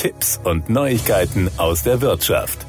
Tipps und Neuigkeiten aus der Wirtschaft.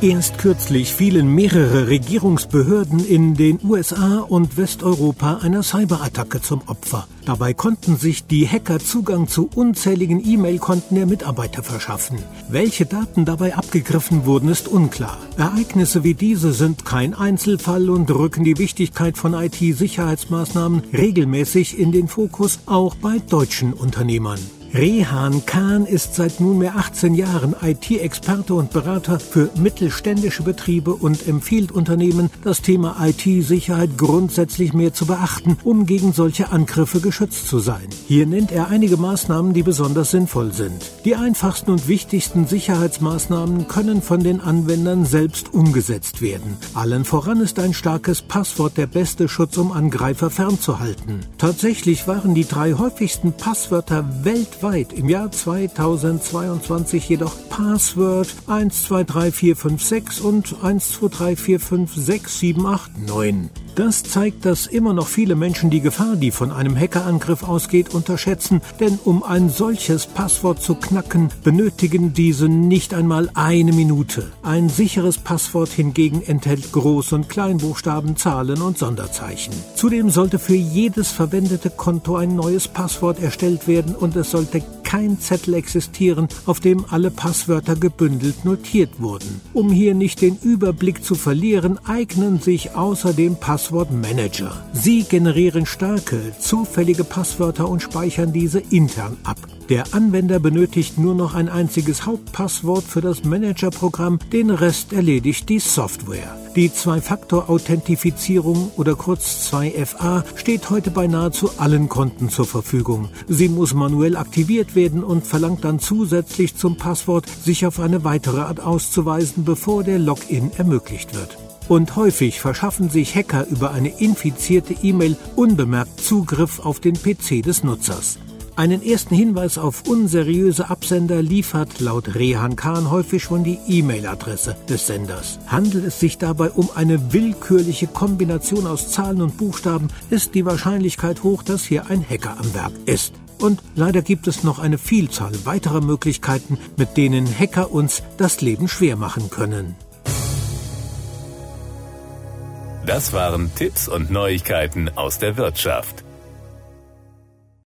Erst kürzlich fielen mehrere Regierungsbehörden in den USA und Westeuropa einer Cyberattacke zum Opfer. Dabei konnten sich die Hacker Zugang zu unzähligen E-Mail-Konten der Mitarbeiter verschaffen. Welche Daten dabei abgegriffen wurden, ist unklar. Ereignisse wie diese sind kein Einzelfall und rücken die Wichtigkeit von IT-Sicherheitsmaßnahmen regelmäßig in den Fokus, auch bei deutschen Unternehmern. Rehan Kahn ist seit nunmehr 18 Jahren IT-Experte und Berater für mittelständische Betriebe und empfiehlt Unternehmen, das Thema IT-Sicherheit grundsätzlich mehr zu beachten, um gegen solche Angriffe geschützt zu sein. Hier nennt er einige Maßnahmen, die besonders sinnvoll sind. Die einfachsten und wichtigsten Sicherheitsmaßnahmen können von den Anwendern selbst umgesetzt werden. Allen voran ist ein starkes Passwort der beste Schutz, um Angreifer fernzuhalten. Tatsächlich waren die drei häufigsten Passwörter weltweit weltweit im Jahr 2022 jedoch Password 123456 und 1234567889. Das zeigt, dass immer noch viele Menschen die Gefahr, die von einem Hackerangriff ausgeht, unterschätzen, denn um ein solches Passwort zu knacken, benötigen diese nicht einmal eine Minute. Ein sicheres Passwort hingegen enthält Groß- und Kleinbuchstaben, Zahlen und Sonderzeichen. Zudem sollte für jedes verwendete Konto ein neues Passwort erstellt werden und es sollte kein Zettel existieren, auf dem alle Passwörter gebündelt notiert wurden. Um hier nicht den Überblick zu verlieren, eignen sich außerdem Passwortmanager. Sie generieren starke, zufällige Passwörter und speichern diese intern ab. Der Anwender benötigt nur noch ein einziges Hauptpasswort für das Managerprogramm, den Rest erledigt die Software. Die Zwei-Faktor-Authentifizierung oder kurz 2FA steht heute bei nahezu allen Konten zur Verfügung. Sie muss manuell aktiviert werden und verlangt dann zusätzlich zum Passwort, sich auf eine weitere Art auszuweisen, bevor der Login ermöglicht wird. Und häufig verschaffen sich Hacker über eine infizierte E-Mail unbemerkt Zugriff auf den PC des Nutzers. Einen ersten Hinweis auf unseriöse Absender liefert laut Rehan Khan häufig schon die E-Mail-Adresse des Senders. Handelt es sich dabei um eine willkürliche Kombination aus Zahlen und Buchstaben, ist die Wahrscheinlichkeit hoch, dass hier ein Hacker am Werk ist. Und leider gibt es noch eine Vielzahl weiterer Möglichkeiten, mit denen Hacker uns das Leben schwer machen können. Das waren Tipps und Neuigkeiten aus der Wirtschaft.